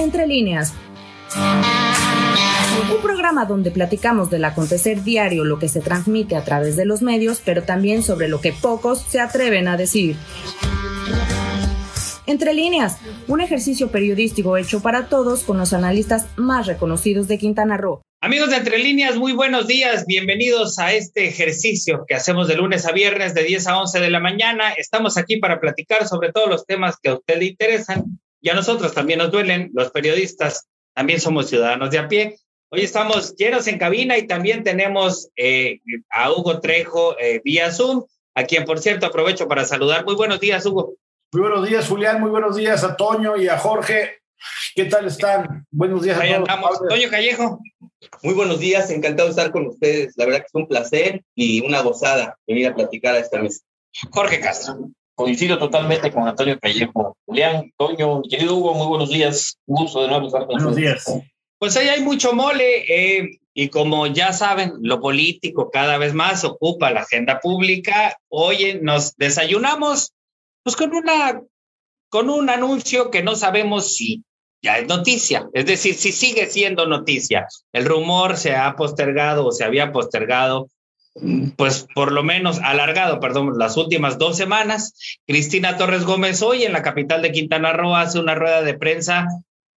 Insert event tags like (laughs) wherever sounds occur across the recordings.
Entre líneas. Un programa donde platicamos del acontecer diario, lo que se transmite a través de los medios, pero también sobre lo que pocos se atreven a decir. Entre líneas, un ejercicio periodístico hecho para todos con los analistas más reconocidos de Quintana Roo. Amigos de Entre Líneas, muy buenos días. Bienvenidos a este ejercicio que hacemos de lunes a viernes de 10 a 11 de la mañana. Estamos aquí para platicar sobre todos los temas que a usted le interesan y a nosotros también nos duelen. Los periodistas también somos ciudadanos de a pie. Hoy estamos llenos en cabina y también tenemos eh, a Hugo Trejo eh, vía Zoom, a quien, por cierto, aprovecho para saludar. Muy buenos días, Hugo. Muy buenos días, Julián. Muy buenos días a Toño y a Jorge. ¿Qué tal están? Buenos días a todos. Toño Callejo. Muy buenos días, encantado de estar con ustedes. La verdad que es un placer y una gozada venir a platicar a esta mesa. Jorge Castro. Coincido totalmente con Antonio Callejo. Julián, Toño, querido Hugo, muy buenos días. Un gusto de nuevo estar con buenos Buenos días. Pues ahí hay mucho mole eh, y como ya saben, lo político cada vez más ocupa la agenda pública. Hoy nos desayunamos pues con una con un anuncio que no sabemos si ya es noticia, es decir, si sigue siendo noticia. El rumor se ha postergado o se había postergado, pues por lo menos alargado, perdón, las últimas dos semanas. Cristina Torres Gómez hoy en la capital de Quintana Roo hace una rueda de prensa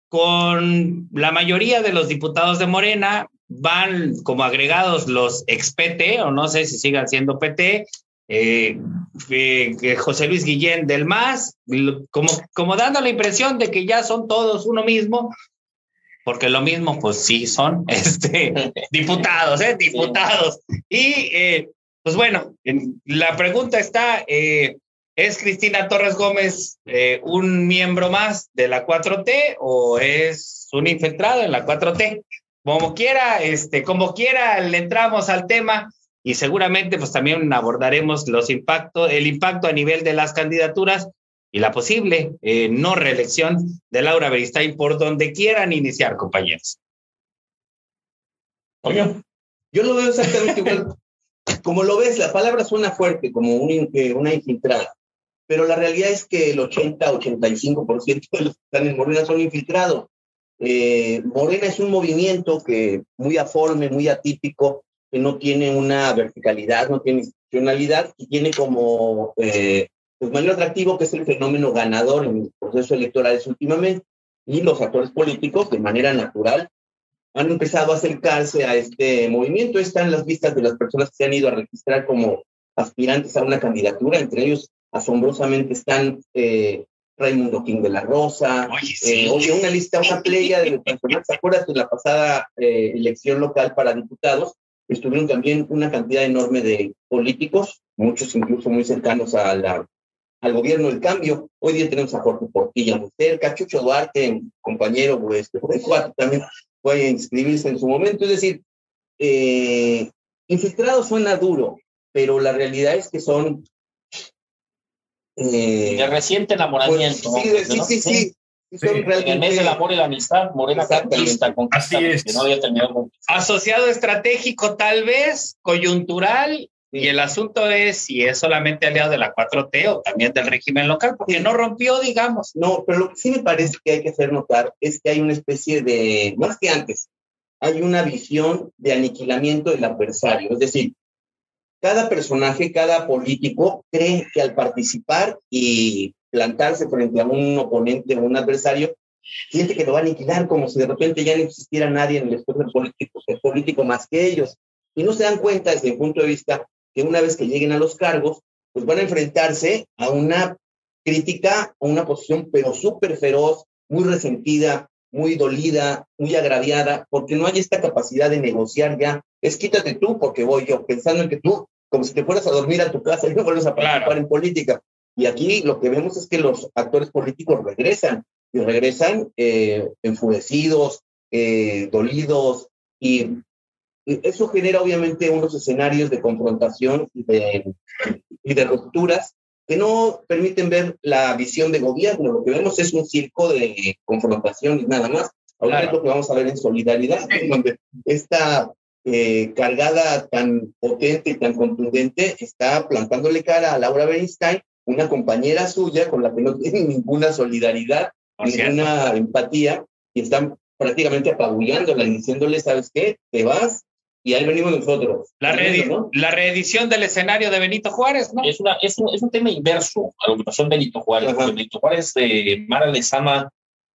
con la mayoría de los diputados de Morena, van como agregados los ex PT, o no sé si sigan siendo PT, eh, José Luis Guillén del MAS, como, como dando la impresión de que ya son todos uno mismo, porque lo mismo, pues sí, son (laughs) este, diputados, ¿eh? Diputados. Y eh, pues bueno, la pregunta está, ¿es Cristina Torres Gómez un miembro más de la 4T o es un infiltrado en la 4T? Como quiera, este, como quiera, le entramos al tema y seguramente pues también abordaremos los impactos, el impacto a nivel de las candidaturas y la posible eh, no reelección de Laura Beristain por donde quieran iniciar, compañeros. Oye, yo lo veo exactamente igual. (laughs) Como lo ves, la palabra suena fuerte, como una infiltrada, pero la realidad es que el 80-85% de los que están en Morena son infiltrados. Eh, Morena es un movimiento que muy aforme, muy atípico, que no tiene una verticalidad, no tiene institucionalidad y tiene como eh, pues mayor atractivo que es el fenómeno ganador en procesos electorales últimamente. Y los actores políticos, de manera natural, han empezado a acercarse a este movimiento. Están las vistas de las personas que se han ido a registrar como aspirantes a una candidatura, entre ellos asombrosamente están eh, Raimundo King de la Rosa, oye, eh, una lista, una playa de personas, ¿se acuerdas de la pasada eh, elección local para diputados? estuvieron también una cantidad enorme de políticos, muchos incluso muy cercanos a la, al gobierno del cambio. Hoy día tenemos a Jorge Portilla muy cerca, Chucho Duarte, compañero, pues, también puede inscribirse en su momento. Es decir, eh, infiltrado suena duro, pero la realidad es que son... Eh, de reciente enamoramiento. Pues, sí, sí, sí, en el mes del amor y la amistad, Morena conquista, conquista Así es. no había terminado Asociado estratégico tal vez, coyuntural, y el asunto es si es solamente aliado de la 4T o también del régimen local, porque no rompió, digamos. No, pero lo que sí me parece que hay que hacer notar es que hay una especie de, más que antes, hay una visión de aniquilamiento del adversario. Es decir, cada personaje, cada político cree que al participar y plantarse frente a un oponente o un adversario, siente que lo va a aniquilar como si de repente ya no existiera nadie en el espectro político, político más que ellos. Y no se dan cuenta desde mi punto de vista que una vez que lleguen a los cargos, pues van a enfrentarse a una crítica, a una posición pero súper feroz, muy resentida, muy dolida, muy agraviada, porque no hay esta capacidad de negociar ya. Es quítate tú porque voy yo, pensando en que tú, como si te fueras a dormir a tu casa (laughs) y no vuelves a participar en política. Y aquí lo que vemos es que los actores políticos regresan y regresan eh, enfurecidos, eh, dolidos, y, eso genera obviamente unos escenarios de confrontación y de, y de rupturas que no permiten ver la visión de gobierno. Lo que vemos es un circo de confrontación y nada más. Ahora es lo que vamos a ver en solidaridad, donde esta eh, cargada tan potente y tan contundente está plantándole cara a Laura Bernstein una compañera suya con la que no tiene (laughs) ninguna solidaridad, ninguna empatía, y están prácticamente apabullándola y diciéndole, ¿sabes qué? Te vas y ahí venimos nosotros. La, la reedición del escenario de Benito Juárez, ¿no? Es, una, es, un, es un tema inverso a lo que pasó en Benito Juárez. Benito Juárez, de Mara Lezama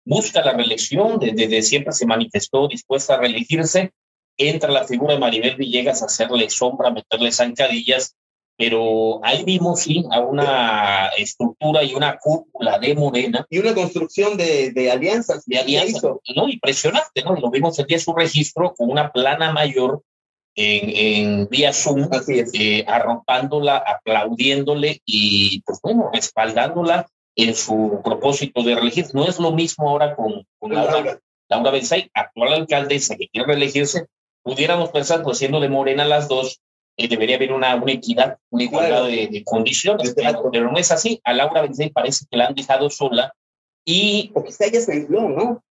busca la reelección, desde, siempre se manifestó dispuesta a reelegirse, entra la figura de Maribel Villegas a hacerle sombra, a meterle zancadillas, pero ahí vimos sí a una estructura y una cúpula de Morena. Y una construcción de, de alianzas. De alianzas, ¿no? Impresionante, ¿no? Lo vimos el día de su registro con una plana mayor en, en vía Zoom, eh, arropándola, aplaudiéndole y, pues bueno, respaldándola en su propósito de reelegir. No es lo mismo ahora con, con Laura, Laura Benzay, actual alcaldesa que quiere reelegirse. Pudiéramos pensar, pues siendo de Morena las dos, eh, debería haber una, una, equidad, una igualdad de, condiciones, pero, no es así. A Laura Benzay parece que la han dejado sola y... Porque ella se aisló, ¿no?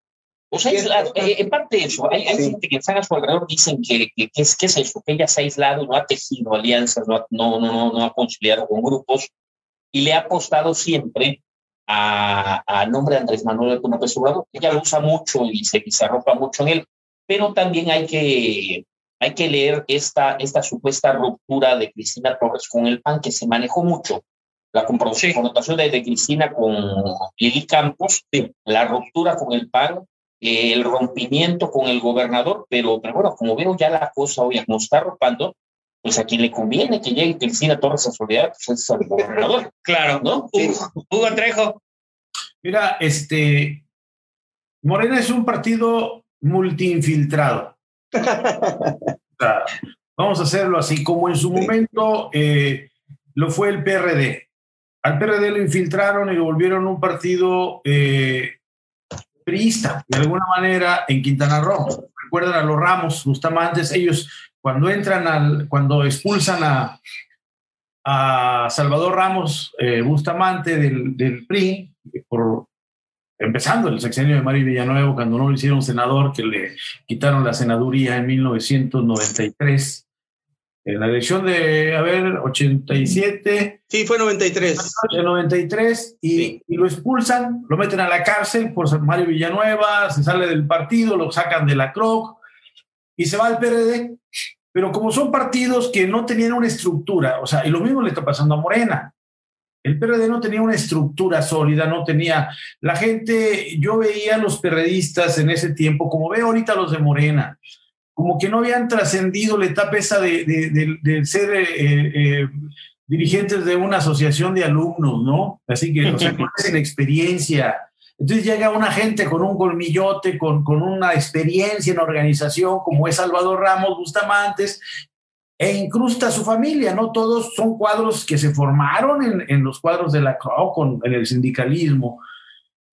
O sea, eh, en parte eso, hay, hay gente que están a su alrededor dicen que, que, es, que es eso, que ella se ha aislado, no ha tejido alianzas, no, no, no, no ha conciliado con grupos y le ha apostado siempre a, nombre de Andrés Manuel López Obrador. Ella lo usa mucho y se, se arropa mucho en él, pero también hay que, hay que leer esta, esta supuesta ruptura de Cristina Torres con el PAN, que se manejó mucho. La connotación de, de, Cristina con Lili Campos, la ruptura con el PAN, eh, el rompimiento con el gobernador, pero, pero bueno, como veo ya la cosa hoy como está arropando, pues a quien le conviene que llegue Cristina Torres a Soledad, pues es el gobernador. Claro, ¿no? Hugo, Trejo. Mira, este, Morena es un partido multiinfiltrado. vamos a hacerlo así, como en su momento eh, lo fue el PRD. Al PRD lo infiltraron y lo volvieron un partido eh, priista, de alguna manera, en Quintana Roo. Recuerdan a los Ramos Bustamantes, ellos cuando entran al, cuando expulsan a, Salvador Ramos eh, Bustamante del, del, PRI, por, empezando el sexenio de María Villanueva, cuando no lo hicieron senador, que le quitaron la senaduría en 1993. En la elección de, a ver, 87. Sí, fue 93. De 93, y, y, lo expulsan, lo meten a la cárcel por Mario Villanueva, se sale del partido, lo sacan de la CROC, y se va al PRD. Pero como son partidos que no tenían una estructura, o sea, y lo mismo le está pasando a Morena. El PRD no tenía una estructura sólida, no tenía. La gente, yo veía a los perredistas en ese tiempo, como veo ahorita los de Morena, como que no habían trascendido la etapa esa de, de, ser eh, eh, dirigentes de una asociación de alumnos, ¿no? Así que, o sea, (laughs) con esa experiencia, entonces llega una gente con un colmillote, con, con una experiencia en organización, como es Salvador Ramos Bustamantes, e incrusta a su familia, ¿no? Todos son cuadros que se formaron en, en los cuadros de la CRO, en el sindicalismo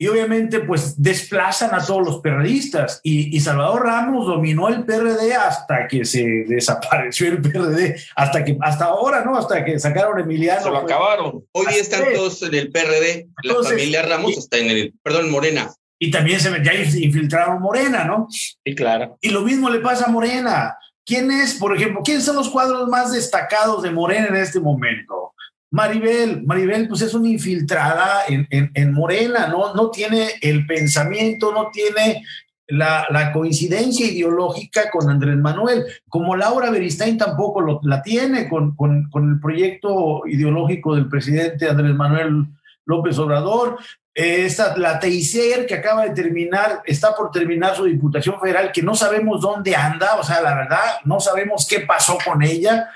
y obviamente pues desplazan a todos los periodistas y, Salvador Ramos dominó el PRD hasta que se desapareció el PRD, hasta que hasta ahora, ¿no? Hasta que sacaron a Emiliano. Se lo pues. acabaron. Hoy están todos en el PRD, la familia Ramos está en el, perdón, Morena. Y también se ya infiltraron Morena, ¿no? Sí, claro. Y lo mismo le pasa a Morena. ¿Quién es, por ejemplo, quiénes son los cuadros más destacados de Morena en este momento? Maribel, Maribel pues es una infiltrada en, en, Morena, ¿no? no tiene el pensamiento, no tiene la, la, coincidencia ideológica con Andrés Manuel, como Laura Beristain tampoco la tiene con, con, con, el proyecto ideológico del presidente Andrés Manuel López Obrador. esta, la Teiser, que acaba de terminar, está por terminar su diputación federal, que no sabemos dónde anda, o sea, la verdad, no sabemos qué pasó con ella.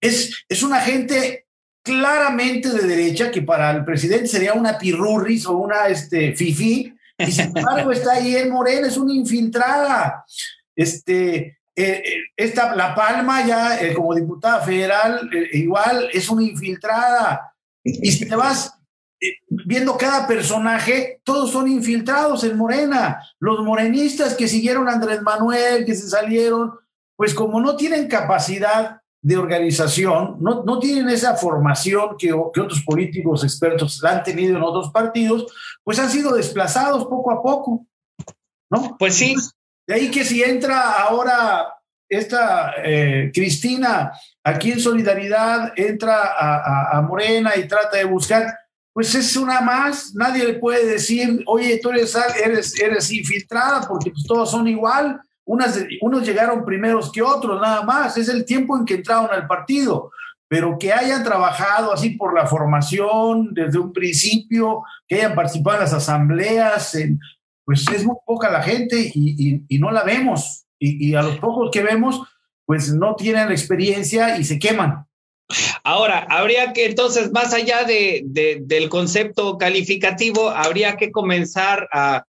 Es, es una gente claramente de derecha, que para el presidente sería una pirurris o una este, fifi, y sin embargo está ahí en Morena, es una infiltrada. Este, eh, eh, esta, La Palma ya eh, como diputada federal, igual es una infiltrada. Y si te vas viendo cada personaje, todos son infiltrados en Morena. Los morenistas que siguieron a Andrés Manuel, que se salieron, pues como no tienen capacidad de organización, no, no tienen esa formación que, que, otros políticos expertos han tenido en otros partidos, pues han sido desplazados poco a poco, ¿no? Pues sí. De ahí que si entra ahora esta eh, Cristina aquí en Solidaridad, entra a, a, Morena y trata de buscar, pues es una más, nadie le puede decir, oye, tú eres, eres, eres infiltrada porque pues, todos son igual, Unos llegaron primeros que otros, nada más, es el tiempo en que entraron al partido, pero que hayan trabajado así por la formación desde un principio, que hayan participado en las asambleas, pues es muy poca la gente y, no la vemos, y, a los pocos que vemos, pues no tienen experiencia y se queman. Ahora, habría que entonces, más allá de, del concepto calificativo, habría que comenzar a,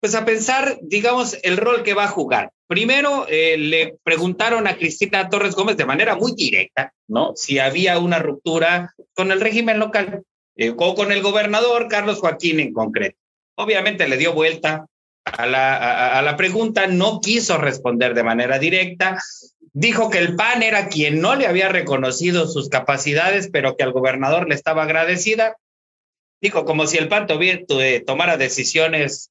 pues a pensar, digamos, el rol que va a jugar. Primero, eh, le preguntaron a Cristina Torres Gómez de manera muy directa, ¿no? Si había una ruptura con el régimen local eh, o con el gobernador Carlos Joaquín en concreto. Obviamente le dio vuelta a la, a la pregunta, no quiso responder de manera directa, dijo que el PAN era quien no le había reconocido sus capacidades, pero que al gobernador le estaba agradecida. Dijo como si el PAN eh, tomara decisiones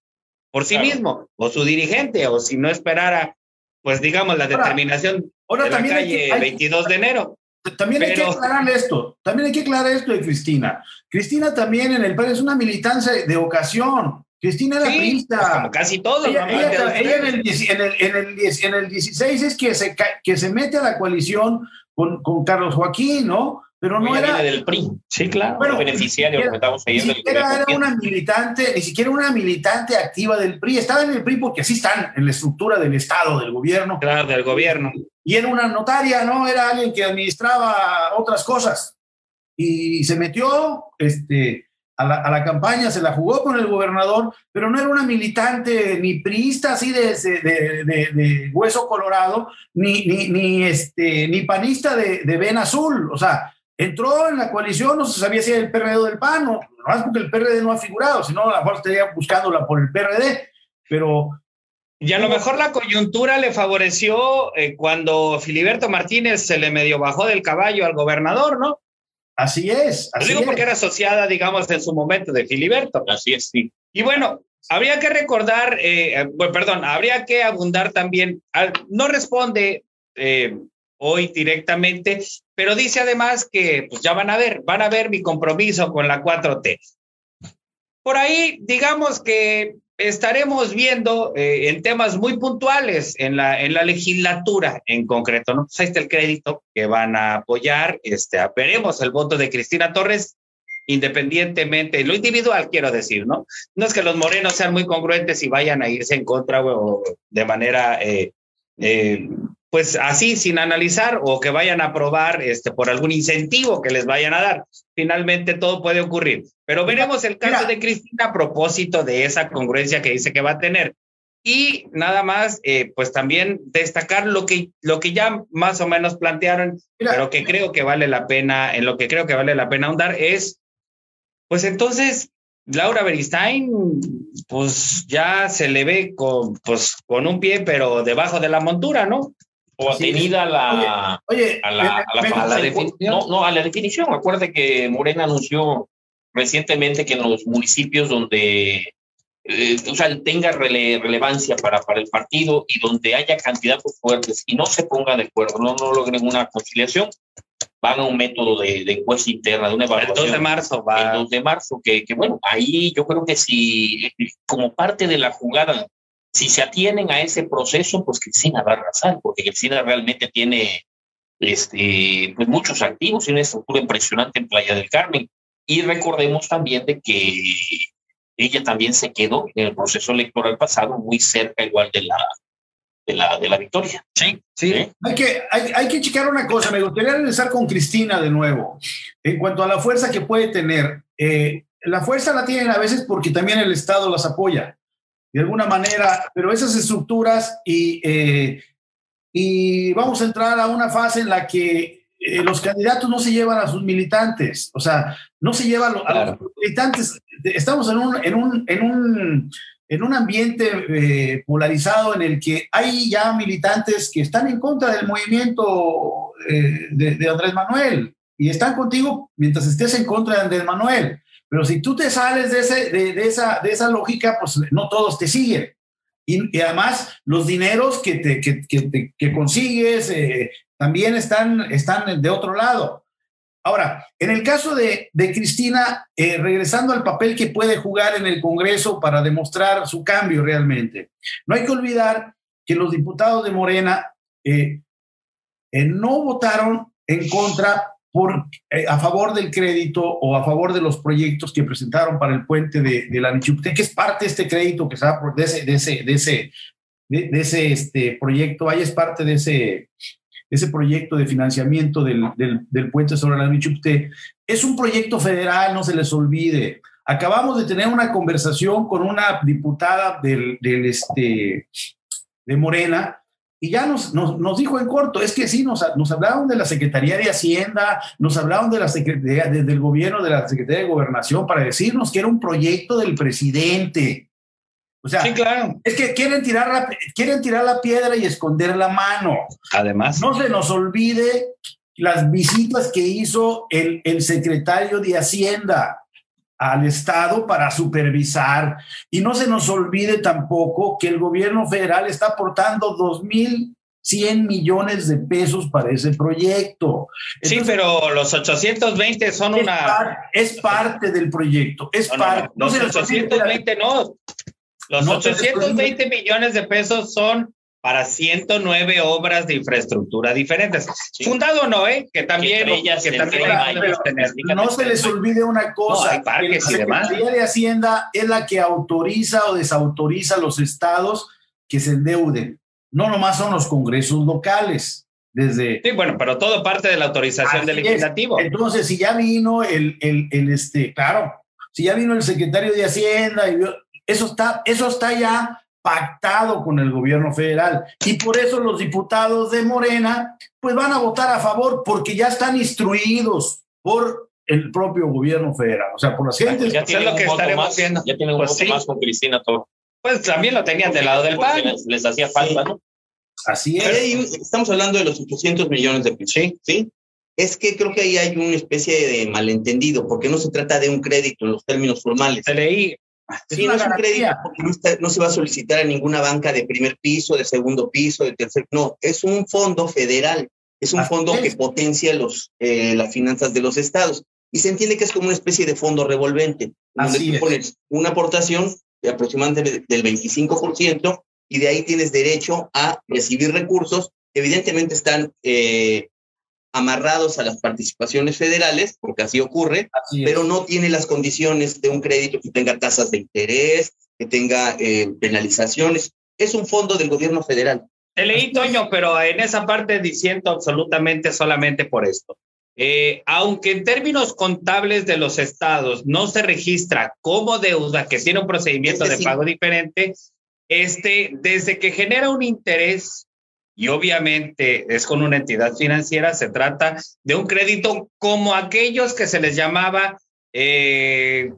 por sí mismo, o su dirigente, o si no esperara, pues digamos, la determinación ahora, de la calle 22 de enero. También hay que aclarar esto, también hay que aclarar esto de Cristina. Cristina también en el PAN es una militancia de ocasión. Cristina era sí, pues, como casi todo. Ella, en, el, en, el, en, el, en, el, 16 es que se, que se mete a la coalición con, con Carlos Joaquín, ¿no? Pero no era. del PRI. Sí, claro. Bueno, beneficiario, era, estamos ni siquiera era una militante, ni siquiera una militante activa del PRI. Estaba en el PRI porque así están en la estructura del Estado, del gobierno. Claro, del gobierno. Y era una notaria, ¿no? Era alguien que administraba otras cosas. Y se metió, este a la, campaña, se la jugó con el gobernador, pero no era una militante ni priista así de, de, hueso colorado, ni, ni, ni, este, ni panista de, de ven azul. O sea, entró en la coalición, no se sabía si era el PRD o del PAN, no, más porque el PRD no ha figurado, sino a lo mejor estaría buscándola por el PRD, pero... Y a lo mejor la coyuntura le favoreció eh, cuando Filiberto Martínez se le medio bajó del caballo al gobernador, ¿no? Así es. Lo digo porque era asociada, digamos, en su momento de Filiberto. Así es, sí. Y bueno, habría que recordar, eh, eh, bueno, perdón, habría que abundar también, no responde eh, hoy directamente, pero dice además que pues ya van a ver, van a ver mi compromiso con la 4T. Por ahí, digamos que estaremos viendo eh, en temas muy puntuales en la, en la legislatura en concreto, ¿no? Pues ahí está el crédito que van a apoyar, este, veremos el voto de Cristina Torres independientemente, lo individual quiero decir, ¿no? No es que los morenos sean muy congruentes y vayan a irse en contra o de manera eh, eh, pues así sin analizar o que vayan a aprobar este, por algún incentivo que les vayan a dar. Finalmente todo puede ocurrir. Pero veremos el caso de Cristina a propósito de esa congruencia que dice que va a tener. Y nada más, eh, pues también destacar lo que, lo que ya más o menos plantearon, pero que creo que vale la pena, en lo que creo que vale la pena ahondar es, pues entonces, Laura Beristain, pues ya se le ve con, pues, con un pie, pero debajo de la montura, ¿no? O atenida a la, a la, definición. No, no, a la definición. Acuérdate que Morena anunció recientemente que en los municipios donde eh, o sea, tenga relevancia para, para el partido y donde haya candidatos fuertes y no se ponga de acuerdo, no, no logren una conciliación, van a un método de, de encuesta interna, de una evaluación. El 2 de marzo va. El 2 de marzo, que, que bueno, ahí yo creo que si, como parte de la jugada si se atienen a ese proceso, pues Cristina va a arrasar, porque Cristina realmente tiene este, pues muchos activos y una estructura impresionante en Playa del Carmen. Y recordemos también de que ella también se quedó en el proceso electoral pasado muy cerca igual de la, de la, de la victoria. Sí, sí. Hay, que, hay, hay, que checar una cosa. Me gustaría regresar con Cristina de nuevo. En cuanto a la fuerza que puede tener, eh, la fuerza la tienen a veces porque también el Estado las apoya de alguna manera, pero esas estructuras y, eh, y vamos a entrar a una fase en la que eh, los candidatos no se llevan a sus militantes, o sea, no se llevan a, los militantes. Estamos en un, en un, en un, en un ambiente eh, polarizado en el que hay ya militantes que están en contra del movimiento de, de Andrés Manuel y están contigo mientras estés en contra de Andrés Manuel. Pero si tú te sales de, ese, de, esa, de esa lógica, pues no todos te siguen. Y, además, los dineros que, te, que, que, consigues eh, también están, están de otro lado. Ahora, en el caso de, Cristina, eh, regresando al papel que puede jugar en el Congreso para demostrar su cambio realmente, no hay que olvidar que los diputados de Morena eh, no votaron en contra por, a favor del crédito o a favor de los proyectos que presentaron para el puente de, la Michupte, que es parte de este crédito que ese, de ese, de ese, de, ese este, proyecto, ahí es parte de ese, ese proyecto de financiamiento del, del, puente sobre la Michupte, es un proyecto federal, no se les olvide. Acabamos de tener una conversación con una diputada del, del este, de Morena y ya nos, nos, dijo en corto, es que sí, nos, nos hablaron de la Secretaría de Hacienda, nos hablaron de la Secretaría, del gobierno, de la Secretaría de Gobernación, para decirnos que era un proyecto del presidente. O sea, claro. es que quieren tirar, la, quieren tirar la piedra y esconder la mano. Además. No se nos olvide las visitas que hizo el, el secretario de Hacienda al Estado para supervisar. Y no se nos olvide tampoco que el gobierno federal está aportando 2.100 millones de pesos para ese proyecto. sí, pero los 820 son una... es parte del proyecto, es parte... No, los 820 no. Los 820 millones de pesos son para 109 obras de infraestructura diferentes. Fundado no, ¿eh? Que también, que también No se les olvide una cosa. No, hay la Secretaría de Hacienda es la que autoriza o desautoriza a los estados que se endeuden. No nomás son los congresos locales. Desde, sí, bueno, pero todo parte de la autorización del legislativo. Entonces, si ya vino el, el, el, este, claro, si ya vino el secretario de Hacienda, y eso está, eso está ya pactado con el gobierno federal. Y por eso los diputados de Morena, pues van a votar a favor porque ya están instruidos por el propio gobierno federal. O sea, por las gentes. Ya tienen lo que estaremos más, viendo. Ya tienen un pues más con Cristina todo. Pues también lo tenían del lado del PAN. Les, hacía falta, ¿no? Así es. estamos hablando de los 800 millones de pesos. Sí. Es que creo que ahí hay una especie de malentendido, porque no se trata de un crédito en los términos formales. Se leí, Sí, no es un crédito porque no, se va a solicitar a ninguna banca de primer piso, de segundo piso, de tercer. No, es un fondo federal. Es un fondo que potencia los, eh, las finanzas de los estados. Y se entiende que es como una especie de fondo revolvente, donde tú pones una aportación de aproximadamente del 25% y de ahí tienes derecho a recibir recursos que evidentemente están eh, amarrados a las participaciones federales, porque así ocurre, pero no tiene las condiciones de un crédito que tenga tasas de interés, que tenga eh, penalizaciones. Es un fondo del gobierno federal. Te leí, Toño, pero en esa parte diciendo absolutamente solamente por esto. Eh, aunque en términos contables de los estados no se registra como deuda que tiene un procedimiento de pago diferente, este, desde que genera un interés y obviamente es con una entidad financiera, se trata de un crédito como aquellos que se les llamaba eh,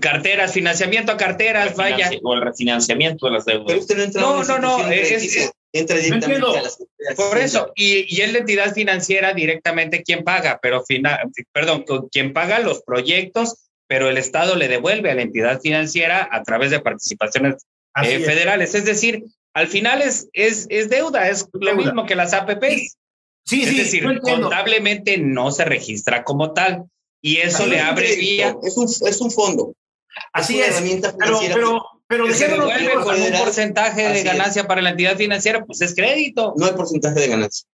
carteras, financiamiento a carteras, vaya. O el refinanciamiento de las deudas. no, no, no, entra directamente a las Por eso, y, y, es la entidad financiera directamente quien paga, pero final, perdón, quien paga los proyectos, pero el Estado le devuelve a la entidad financiera a través de participaciones eh, federales. Es decir, al final es, es, es deuda, es lo mismo que las APPs. Sí, es sí, decir, contablemente no se registra como tal y eso le abre vía. Es un, es un fondo. Así es. pero, pero, pero se devuelve con un porcentaje de ganancia para la entidad financiera, pues es crédito. No hay porcentaje de ganancia.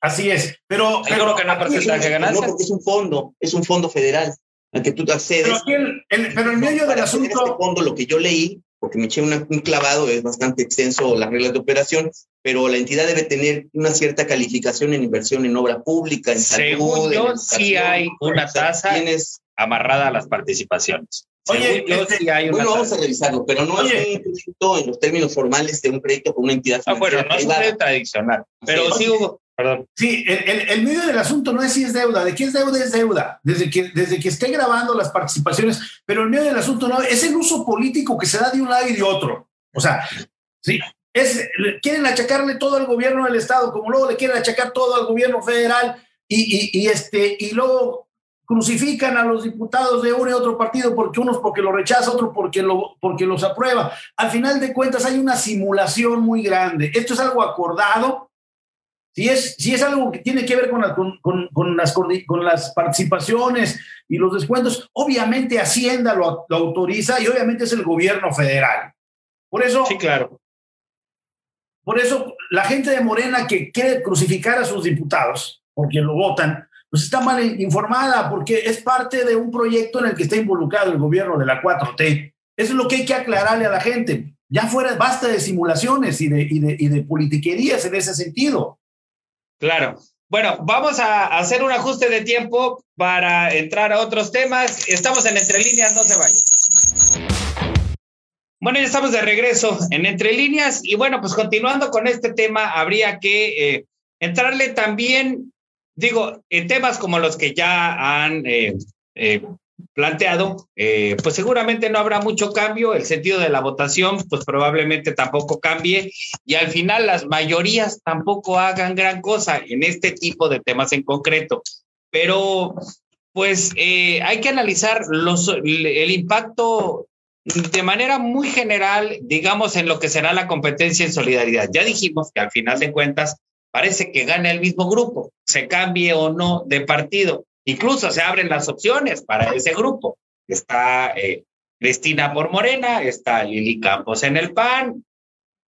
Así es, pero. Seguro que no hay porcentaje de ganancia. No, porque es un fondo, es un fondo federal al que tú te accedes. Pero, el, pero en medio del asunto. Este fondo, lo que yo leí porque me eché un clavado, es bastante extenso las reglas de operación, pero la entidad debe tener una cierta calificación en inversión en obra pública, en Según yo, sí hay una tasa amarrada a las participaciones. Oye, yo, este, sí hay una bueno, vamos a revisarlo, pero no es un crédito en los términos formales de un crédito con una entidad Ah, bueno, no es un tradicional, pero sí, hubo, Perdón. Sí, el, el, medio del asunto no es si es deuda, de qué es deuda es deuda, desde que, desde que esté grabando las participaciones, pero el medio del asunto no, es el uso político que se da de un lado y de otro. O sea, sí, es, quieren achacarle todo al gobierno del Estado, como luego le quieren achacar todo al gobierno federal y, y, y este, y luego crucifican a los diputados de uno y otro partido porque unos porque lo rechaza, otros porque, lo, porque los aprueba. Al final de cuentas hay una simulación muy grande. Esto es algo acordado Si es, si es algo que tiene que ver con, con, con, las, con las participaciones y los descuentos, obviamente Hacienda lo, lo, autoriza y obviamente es el gobierno federal. Por eso. Sí, claro. Por eso la gente de Morena que quiere crucificar a sus diputados, porque lo votan, pues está mal informada, porque es parte de un proyecto en el que está involucrado el gobierno de la 4T. Eso es lo que hay que aclararle a la gente. Ya fuera, basta de simulaciones y de, y de, y de politiquerías en ese sentido. Claro. Bueno, vamos a hacer un ajuste de tiempo para entrar a otros temas. Estamos en Entre Líneas, no se vayan. Bueno, ya estamos de regreso en Entre Líneas y bueno, pues continuando con este tema, habría que eh, entrarle también, digo, en temas como los que ya han eh, eh, planteado, eh, pues seguramente no habrá mucho cambio, el sentido de la votación pues probablemente tampoco cambie y al final las mayorías tampoco hagan gran cosa en este tipo de temas en concreto. Pero pues eh, hay que analizar los, el impacto de manera muy general, digamos, en lo que será la competencia en solidaridad. Ya dijimos que al final de cuentas parece que gana el mismo grupo, se cambie o no de partido. Incluso se abren las opciones para ese grupo. Está eh, Cristina por Morena, está Lili Campos en el PAN.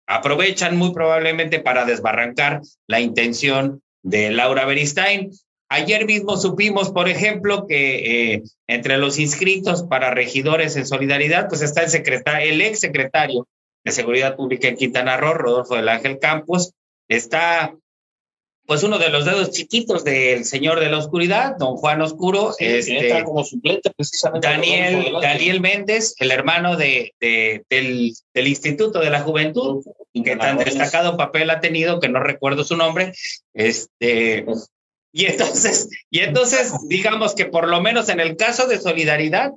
Aprovechan muy probablemente para desbarrancar la intención de Laura Beristain. Ayer mismo supimos, por ejemplo, que eh, entre los inscritos para regidores en solidaridad, pues está el, secretario, el ex secretario de Seguridad Pública en Quintana Roo, Rodolfo del Ángel Campos, está pues uno de los dedos chiquitos del Señor de la Oscuridad, don Juan Oscuro, este, como suplente precisamente. Daniel, Daniel Méndez, el hermano de, del, del, Instituto de la Juventud, que tan destacado papel ha tenido, que no recuerdo su nombre, este, y entonces, y entonces, digamos que por lo menos en el caso de Solidaridad,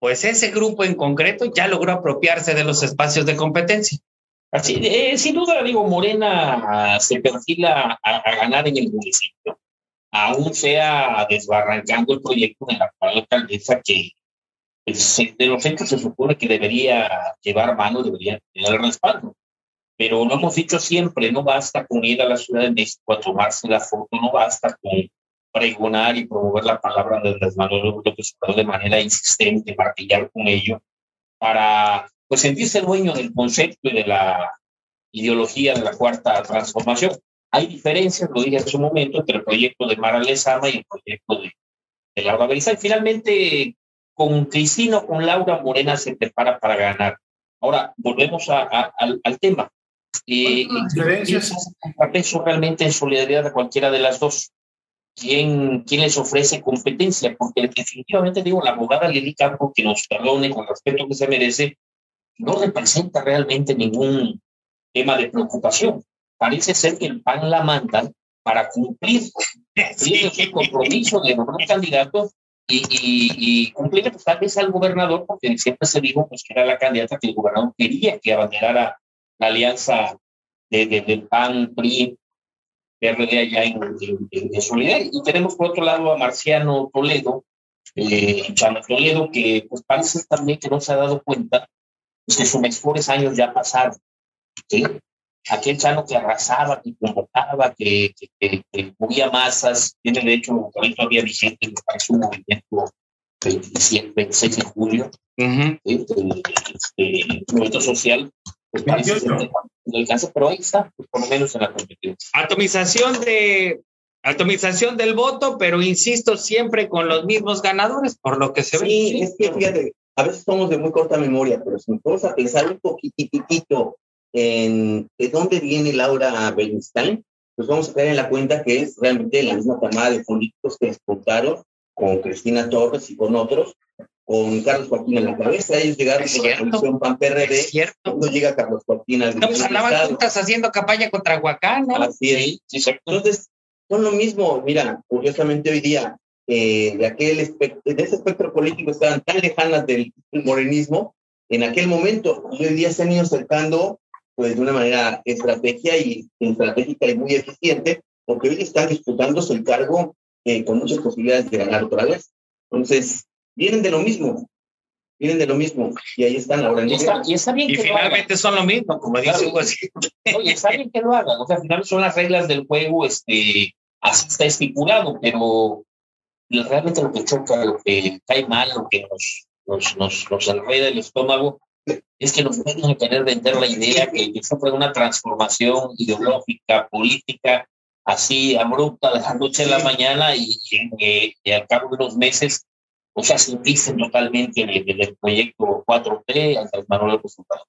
pues ese grupo en concreto ya logró apropiarse de los espacios de competencia. Así, eh, sin duda, digo, Morena se perfila a, ganar en el municipio, aún sea desbarrancando el proyecto de la alcaldesa que pues, de los hechos se supone que debería llevar mano, debería tener respaldo. Pero lo hemos dicho siempre, no basta con ir a la Ciudad de México a tomarse la foto, no basta con pregonar y promover la palabra de Andrés Manuel López de manera insistente, martillar con ello, para pues sentirse dueño del concepto y de la ideología de la cuarta transformación. Hay diferencias, lo dije en su momento, entre el proyecto de Mara Lezama y el proyecto de, de Laura Berizal. Finalmente, con Cristina o con Laura Morena se prepara para ganar. Ahora, volvemos a, al, al, tema. Eh, eso realmente en solidaridad a cualquiera de las dos. ¿Quién, ¿Quién les ofrece competencia? Porque definitivamente digo, la abogada Lili Campo, que nos perdone con el respeto que se merece, no representa realmente ningún tema de preocupación. Parece ser que el PAN la mandan para cumplir, el compromiso de los candidatos y, y, cumplir pues, tal vez al gobernador, porque siempre se dijo pues, que era la candidata que el gobernador quería que abanderara la alianza de, del PAN, PRI, PRD allá en, en, Solidaridad. Y tenemos por otro lado a Marciano Toledo, eh, Chano Toledo, que pues parece también que no se ha dado cuenta que sus mejores años ya pasaron. ¿sí? Aquel Chano que arrasaba, que convocaba, que, que, que, movía masas, tiene de hecho, eso había vigente, me parece un movimiento 27, 26 de julio, uh este, movimiento social, pues parece no alcanza, pero ahí está, pues, por lo menos en la competencia. Atomización de atomización del voto, pero insisto, siempre con los mismos ganadores, por lo que se ve. Sí, es que fíjate, a veces somos de muy corta memoria, pero si nos vamos a pensar un poquitito en de dónde viene Laura Bernstein, pues vamos a caer en la cuenta que es realmente la misma camada de políticos que disputaron con Cristina Torres y con otros, con Carlos Joaquín en la cabeza. Ellos llegaron con la coalición PAN-PRD. No llega Carlos Joaquín al Estamos andaban juntas haciendo campaña contra Huacán, ¿no? Así es. Entonces, son lo mismo. Mira, curiosamente hoy día eh, de aquel de ese espectro político estaban tan lejanas del morenismo en aquel momento y hoy día se han ido acercando pues de una manera estrategia y estratégica y muy eficiente porque hoy están disputándose el cargo eh, con muchas posibilidades de ganar otra vez. Entonces, vienen de lo mismo. vienen de lo mismo y ahí están ahora. Y está, y está bien y que finalmente son lo mismo, como dice Claro. Hugo. sí. Oye, está bien que lo hagan, o sea, al final son las reglas del juego, este, así está estipulado, pero realmente lo que choca, lo que cae mal, lo que nos, nos, nos, nos enreda el estómago, es que nos pueden querer vender la idea que, que fue una transformación ideológica, política, así abrupta de la noche a la mañana y, y, y al cabo de unos meses, o sea, se dicen totalmente del, del proyecto 4T, Andrés Manuel López Obrador.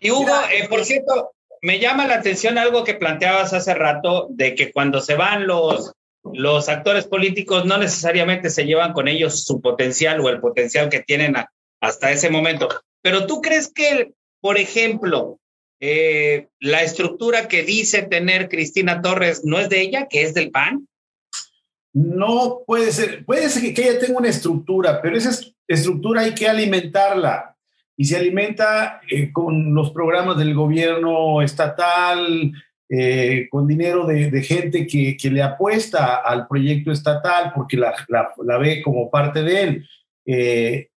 Y Hugo, eh, por cierto, me llama la atención algo que planteabas hace rato, de que cuando se van los, los actores políticos no necesariamente se llevan con ellos su potencial o el potencial que tienen hasta ese momento. Pero tú crees que, por ejemplo, eh, la estructura que dice tener Cristina Torres no es de ella, que es del PAN? No puede ser, puede ser que, ella tenga una estructura, pero esa est- estructura hay que alimentarla y se alimenta eh, con los programas del gobierno estatal, eh, con dinero de, de gente que, que le apuesta al proyecto estatal porque la, la- la ve como parte de él. Eh,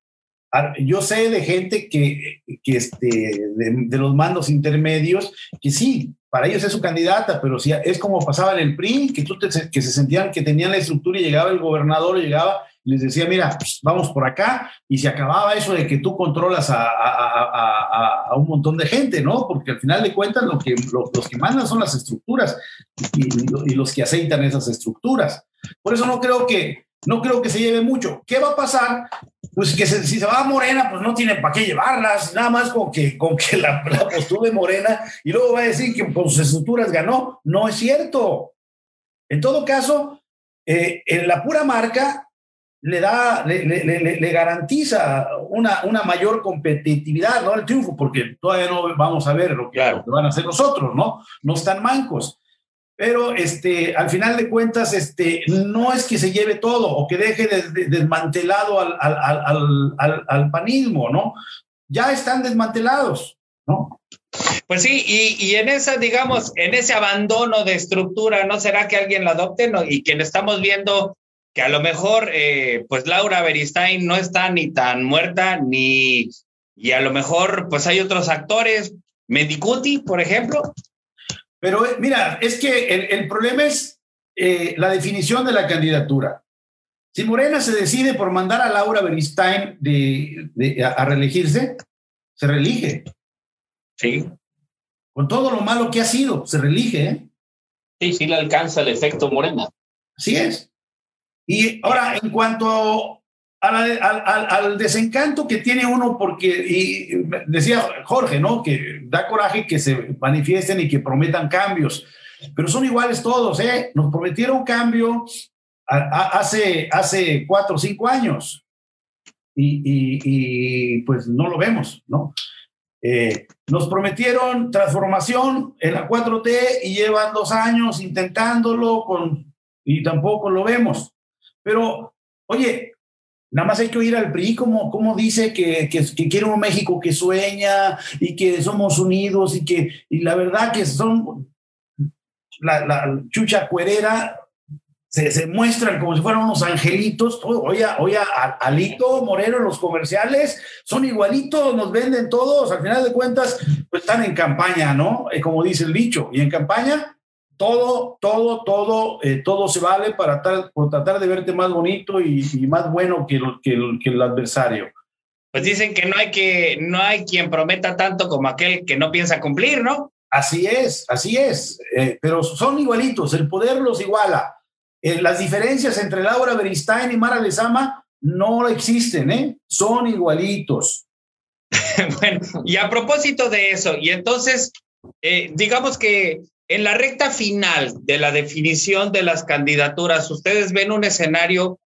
yo sé de gente que, que este, de, de los mandos intermedios que sí, para ellos es su candidata, pero si es como pasaba en el PRI, que, tú te- que se sentían que tenían la estructura y llegaba el gobernador, llegaba les decía, mira, pues, vamos por acá, y se acababa eso de que tú controlas a, un montón de gente, ¿no? Porque al final de cuentas lo que, lo- los que mandan son las estructuras y, los que aceitan esas estructuras. Por eso no creo que, no creo que se lleve mucho. ¿Qué va a pasar? Pues que se- si se va a Morena, pues no tiene para qué llevarlas, nada más con que, con que la, la postura de Morena y luego va a decir que con sus estructuras ganó. No es cierto. En todo caso, eh, en la pura marca le da, le, le- le- le garantiza una, una mayor competitividad, ¿no? El triunfo, porque todavía no vamos a ver lo que, Claro. lo que van a hacer los otros, ¿no? No están mancos. Pero este, al final de cuentas, este, no es que se lleve todo o que deje de- de- desmantelado al, al, al, al- panismo, ¿no? Ya están desmantelados, ¿no? Pues sí, y, y en esa, digamos, en ese abandono de estructura, ¿no será que alguien la adopte? No? Y quien estamos viendo que a lo mejor, eh, pues Laura Beristain no está ni tan muerta, ni, y a lo mejor, pues hay otros actores, Medicuti, por ejemplo. Pero eh, mira, es que el, el problema es eh, la definición de la candidatura. Si Morena se decide por mandar a Laura Beristain de, de- a, a reelegirse, se reelige. Sí. Con todo lo malo que ha sido, se reelige. ¿eh? Sí, sí le alcanza el efecto Morena. Así es. Y ahora, en cuanto a la- al, al- desencanto que tiene uno, porque decía Jorge, ¿no? Que da coraje que se manifiesten y que prometan cambios, pero son iguales todos, ¿eh? Nos prometieron cambio a- hace, hace cuatro o cinco años y, y- y, pues no lo vemos, ¿no? Eh, nos prometieron transformación en la 4T y llevan dos años intentándolo con, y tampoco lo vemos. Pero, oye, nada más hay que oír al PRI como, como dice que, que, quiere un México que sueña y que somos unidos y que, y la verdad que son la, la chucha cuerera. Se, se muestran como si fueran unos angelitos. Oye, oye, Alito Moreno en los comerciales son igualitos, nos venden todos. Al final de cuentas, pues están en campaña, ¿no? Eh, como dice el dicho. Y en campaña, todo, todo, todo, eh, todo se vale para por tratar de verte más bonito y, y más bueno que, el- que el- que el adversario. Pues dicen que no hay que, no hay quien prometa tanto como aquel que no piensa cumplir, ¿no? Así es, así es. Eh, pero son igualitos, el poder los iguala. Eh, las diferencias entre Laura Beristain y Mara Lezama no existen, ¿eh? Son igualitos. (laughs) bueno, y a propósito de eso, y entonces, digamos que en la recta final de la definición de las candidaturas, ustedes ven un escenario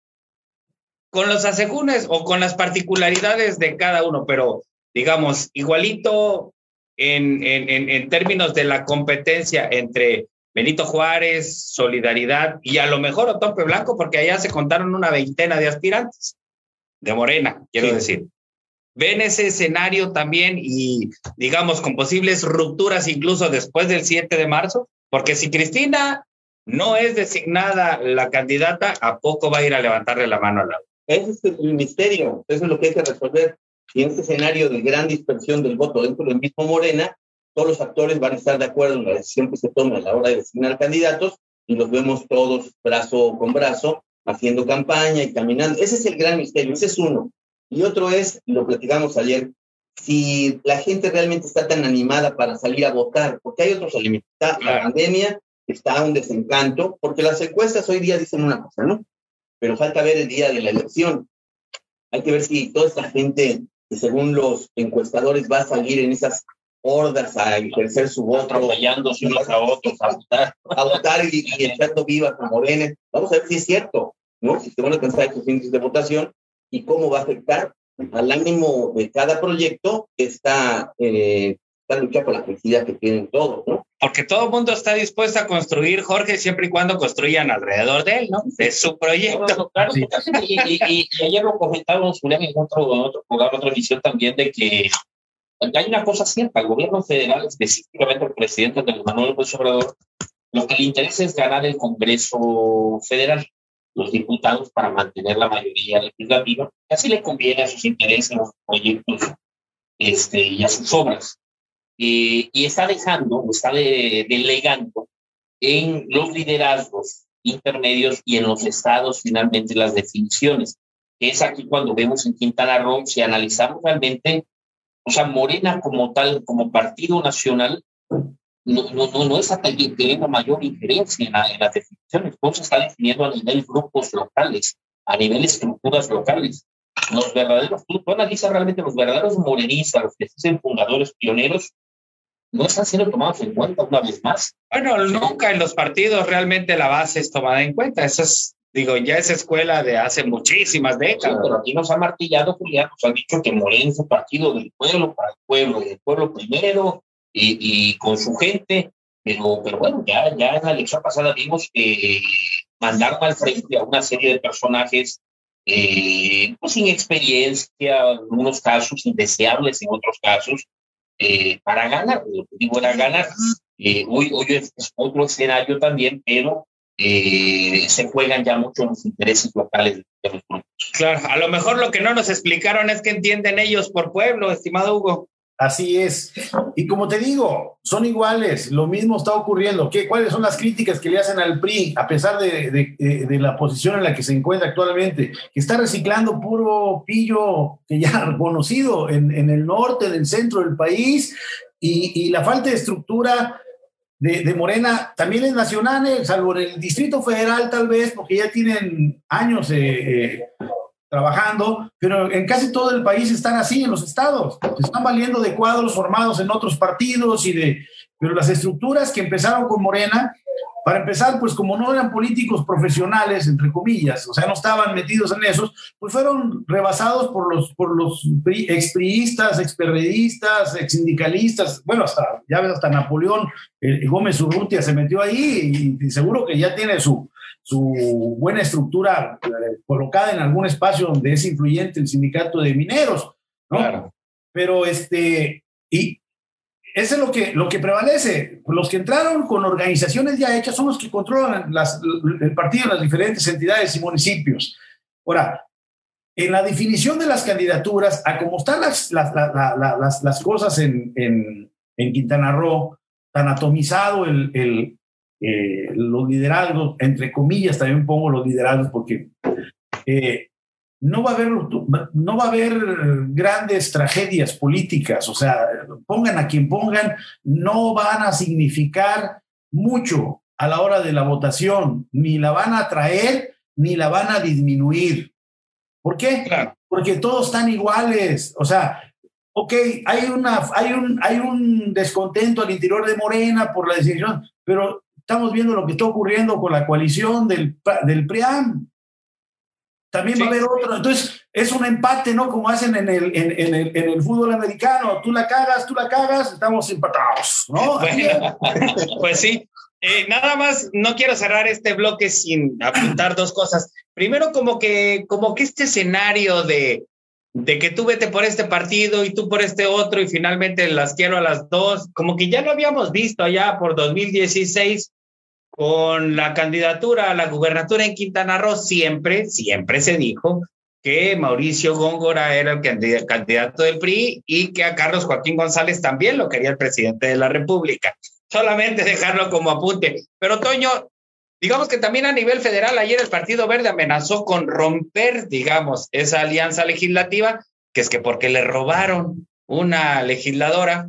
con los asegúnes o con las particularidades de cada uno, pero digamos, igualito en, en, en, términos de la competencia entre Benito Juárez, Solidaridad y a lo mejor Otompe Blanco, porque allá se contaron una veintena de aspirantes de Morena, quiero Sí. decir. Ven ese escenario también y, digamos, con posibles rupturas incluso después del 7 de marzo, porque si Cristina no es designada la candidata, ¿a poco va a ir a levantarle la mano a la Ese es el misterio, eso es lo que hay que resolver. si en este escenario de gran dispersión del voto dentro del mismo Morena, todos los actores van a estar de acuerdo en la decisión que se tome a la hora de designar candidatos y los vemos todos brazo con brazo haciendo campaña y caminando. Ese es el gran misterio, ese es uno. Y otro es, lo platicamos ayer, si la gente realmente está tan animada para salir a votar, porque hay otros elementos. Está la pandemia, está un desencanto, porque las encuestas hoy día dicen una cosa, ¿no? Pero falta ver el día de la elección. Hay que ver si toda esta gente que según los encuestadores va a salir en esas hordas a ejercer su voto, atropellándose unos a otros, a votar, a votar y, echando vivas a Morena. Vamos a ver si es cierto, ¿no? Si se van a alcanzar estos índices de votación y cómo va a afectar al ánimo de cada proyecto que está, eh, está luchando por la felicidad que tienen todos, ¿no? Porque todo el mundo está dispuesto a construir, Jorge, siempre y cuando construyan alrededor de él, ¿no? De su proyecto. Claro, y, ayer lo comentábamos, Julián, en otro, en otro programa, otra emisión también, de que hay una cosa cierta, el gobierno federal, específicamente el presidente Manuel López Obrador, lo que le interesa es ganar el Congreso Federal, los diputados para mantener la mayoría legislativa, así le conviene a sus intereses, a sus proyectos este, y a sus obras. Eh, y está dejando, está delegando en los liderazgos intermedios y en los estados finalmente las definiciones. Es aquí cuando vemos en Quintana Roo, si analizamos realmente o sea, Morena como tal, como partido nacional, no, no, no, no está teniendo mayor injerencia en, la, en las definiciones. Todo se está definiendo a nivel grupos locales, a nivel estructuras locales. Los verdaderos, tú, analizas realmente los verdaderos morenistas, los que dicen fundadores, pioneros, no están siendo tomados en cuenta una vez más. Bueno, nunca en los partidos realmente la base es tomada en cuenta. Eso es Digo, ya es escuela de hace muchísimas décadas. pero aquí nos ha martillado, Julián, nos ha dicho que Moreno es un partido del pueblo, para el pueblo, del pueblo primero, y, y con su gente. Pero, pero bueno, ya, ya en la elección pasada vimos que mandaron al frente a una serie de personajes eh, pues sin experiencia, en unos casos indeseables, en otros casos, eh, para ganar. Objetivo era ganar. Eh, hoy, hoy es otro escenario también, pero eh, se juegan ya mucho los intereses locales de los grupos. Claro, a lo mejor lo que no nos explicaron es que entienden ellos por pueblo, estimado Hugo. Así es. Y como te digo, son iguales, lo mismo está ocurriendo. ¿Qué, ¿Cuáles son las críticas que le hacen al PRI, a pesar de, de, de, la posición en la que se encuentra actualmente? Que está reciclando puro pillo que ya (laughs) conocido en, en el norte, en el centro del país, y, y la falta de estructura de, Morena también es nacional, eh, salvo en el Distrito Federal tal vez, porque ya tienen años eh, eh, trabajando, pero en casi todo el país están así, en los estados. están valiendo de cuadros formados en otros partidos y de... Pero las estructuras que empezaron con Morena para empezar, pues como no eran políticos profesionales, entre comillas, o sea, no estaban metidos en esos, pues fueron rebasados por los, por los expriistas, experiodistas, ex sindicalistas, bueno, hasta, ya ves, hasta Napoleón eh, Gómez Urrutia se metió ahí y, seguro que ya tiene su, su buena estructura eh, colocada en algún espacio donde es influyente el sindicato de mineros, ¿no? Claro. Pero este, y, eso es lo que, lo que prevalece. Los que entraron con organizaciones ya hechas son los que controlan las, el partido en las diferentes entidades y municipios. Ahora, en la definición de las candidaturas, a cómo están las, las, las, las cosas en, en, en, Quintana Roo, tan atomizado el, el eh, los liderazgos, entre comillas, también pongo los liderazgos porque eh, no va a haber, no va a haber grandes tragedias políticas, o sea, pongan a quien pongan, no van a significar mucho a la hora de la votación, ni la van a traer ni la van a disminuir. ¿Por qué? Porque todos están iguales, o sea, ok, hay, una, hay, un, hay un descontento al interior de Morena por la decisión, pero estamos viendo lo que está ocurriendo con la coalición del, del PRIAM también va a haber otro. Entonces, es un empate, ¿no? Como hacen en el, en, el, en el fútbol americano. Tú la cagas, tú la cagas, estamos empatados, ¿no? (laughs) pues sí. Eh, nada más, no quiero cerrar este bloque sin apuntar dos cosas. Primero, como que, como que este escenario de, de que tú vete por este partido y tú por este otro y finalmente las quiero a las dos, como que ya lo habíamos visto allá por 2016 con la candidatura a la gubernatura en Quintana Roo siempre, siempre se dijo que Mauricio Góngora era el candidato del PRI y que a Carlos Joaquín González también lo quería el presidente de la República. Solamente dejarlo como apunte. Pero Toño, digamos que también a nivel federal, ayer el Partido Verde amenazó con romper, digamos, esa alianza legislativa, que es que porque le robaron una legisladora,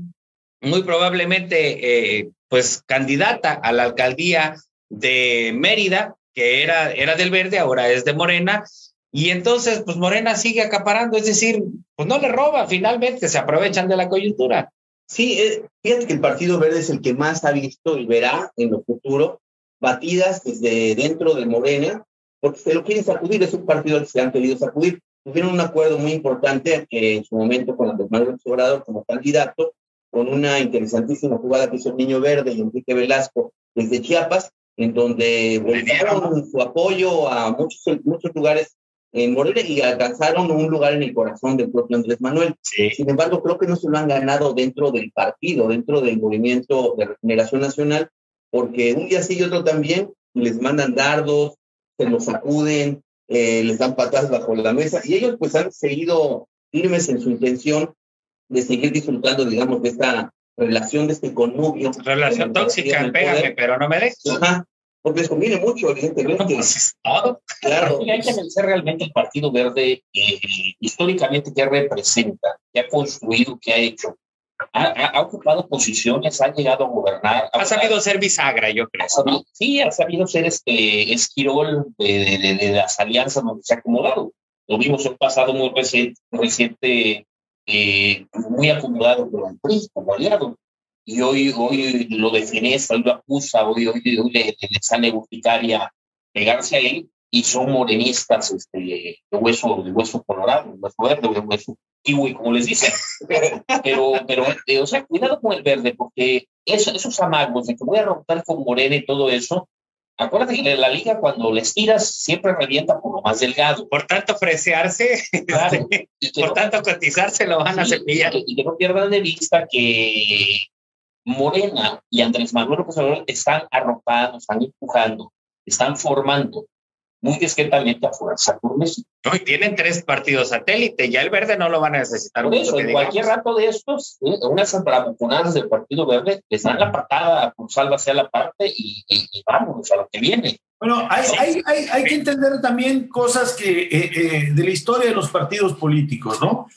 muy probablemente, eh, pues, candidata a la alcaldía de Mérida, que era, era del Verde, ahora es de Morena, y entonces, pues Morena sigue acaparando, es decir, pues no le roba, finalmente se aprovechan de la coyuntura. Sí, eh, fíjate que el Partido Verde es el que más ha visto y verá en lo futuro batidas desde dentro de Morena, porque se lo quieren sacudir, es un partido que se han querido sacudir. Tuvieron un acuerdo muy importante eh, en su momento con Andrés Manuel Obrador como candidato, con una interesantísima jugada que hizo el Niño Verde y Enrique Velasco desde Chiapas, en donde volvieron su apoyo a muchos, muchos lugares en Morena y alcanzaron un lugar en el corazón del propio Andrés Manuel. Sin embargo, creo que no se lo han ganado dentro del partido, dentro del movimiento de regeneración nacional, porque un día sí y otro también les mandan dardos, se los sacuden, eh, les dan patadas bajo la mesa y ellos pues han seguido firmes en su intención de seguir disfrutando, digamos, de esta relación, de este connubio. Relación tóxica, pégame, pero no me dejes. Ajá, porque les conviene mucho, evidentemente. Pues claro. (laughs) hay que analizar realmente el Partido Verde eh, históricamente qué representa, qué ha construido, qué ha hecho. Ha, ocupado posiciones, ha llegado a gobernar. Ha, sabido ser bisagra, yo creo. sí, ha sabido ser este esquirol de, de, las alianzas donde se ha acomodado. Lo vimos en un pasado muy reciente, reciente eh, muy acomodado con el PRI como aliado y hoy, hoy lo defenece, hoy lo acusa, hoy, hoy, le, le, sale urticaria pegarse a él y son morenistas este, de, hueso, de hueso colorado, de hueso verde, de hueso kiwi, como les dicen. (laughs) Pero, pero eh, o sea, cuidado con el verde, porque eso, esos amagos de que voy a romper con Morena y todo eso, acuérdate que la liga cuando les tiras siempre revienta por lo más delgado. Por tanto, fresearse, (laughs) por tanto, cotizarse lo van a cepillar. Y que no pierdan de vista que Morena y Andrés Manuel López Obrador están arropando, están empujando, están formando muy discretamente a fuerza por México. No, y tienen tres partidos satélite, ya el verde no lo van a necesitar. Por eso, en cualquier rato de estos, ¿eh? unas bravuconadas del partido verde les dan la patada por salva hacia la parte y, vamos a lo que viene. Bueno, hay, hay, hay, hay que entender también cosas que eh, eh, de la historia de los partidos políticos, ¿no?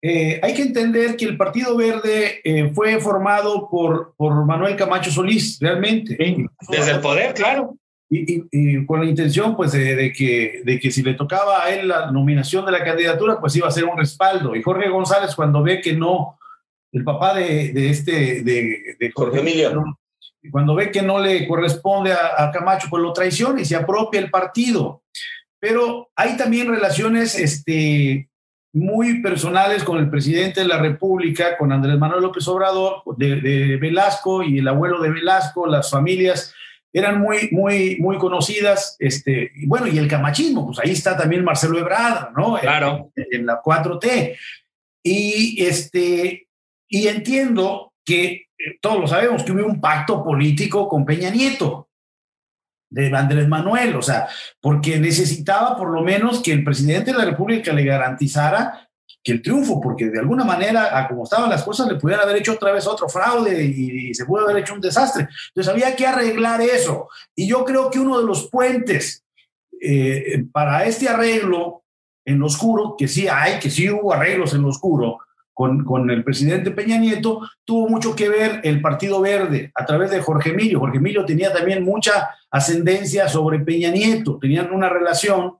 Eh, hay que entender que el Partido Verde eh, fue formado por, por Manuel Camacho Solís, realmente. desde el poder, claro. Y, con la intención, pues, de, que, de que si le tocaba a él la nominación de la candidatura, pues iba a ser un respaldo. Y Jorge González, cuando ve que no, el papá de, de este, de, Jorge Emilio, cuando ve que no le corresponde a, a Camacho, pues lo traiciona y se apropia el partido. Pero hay también relaciones este, muy personales con el presidente de la República, con Andrés Manuel López Obrador, de, Velasco y el abuelo de Velasco, las familias eran muy, muy, muy conocidas, este, y bueno, y el camachismo, pues ahí está también Marcelo Ebrard, ¿no? Claro. En, la 4T. Y, este, y entiendo que eh, todos lo sabemos, que hubo un pacto político con Peña Nieto, de Andrés Manuel, o sea, porque necesitaba por lo menos que el presidente de la República le garantizara que el triunfo, porque de alguna manera, a como estaban las cosas, le pudieran haber hecho otra vez otro fraude y, se pudo haber hecho un desastre. Entonces había que arreglar eso. Y yo creo que uno de los puentes eh, para este arreglo en lo oscuro, que sí hay, que sí hubo arreglos en lo oscuro, con, el presidente Peña Nieto, tuvo mucho que ver el Partido Verde a través de Jorge Emilio. Jorge Emilio tenía también mucha ascendencia sobre Peña Nieto, tenían una relación.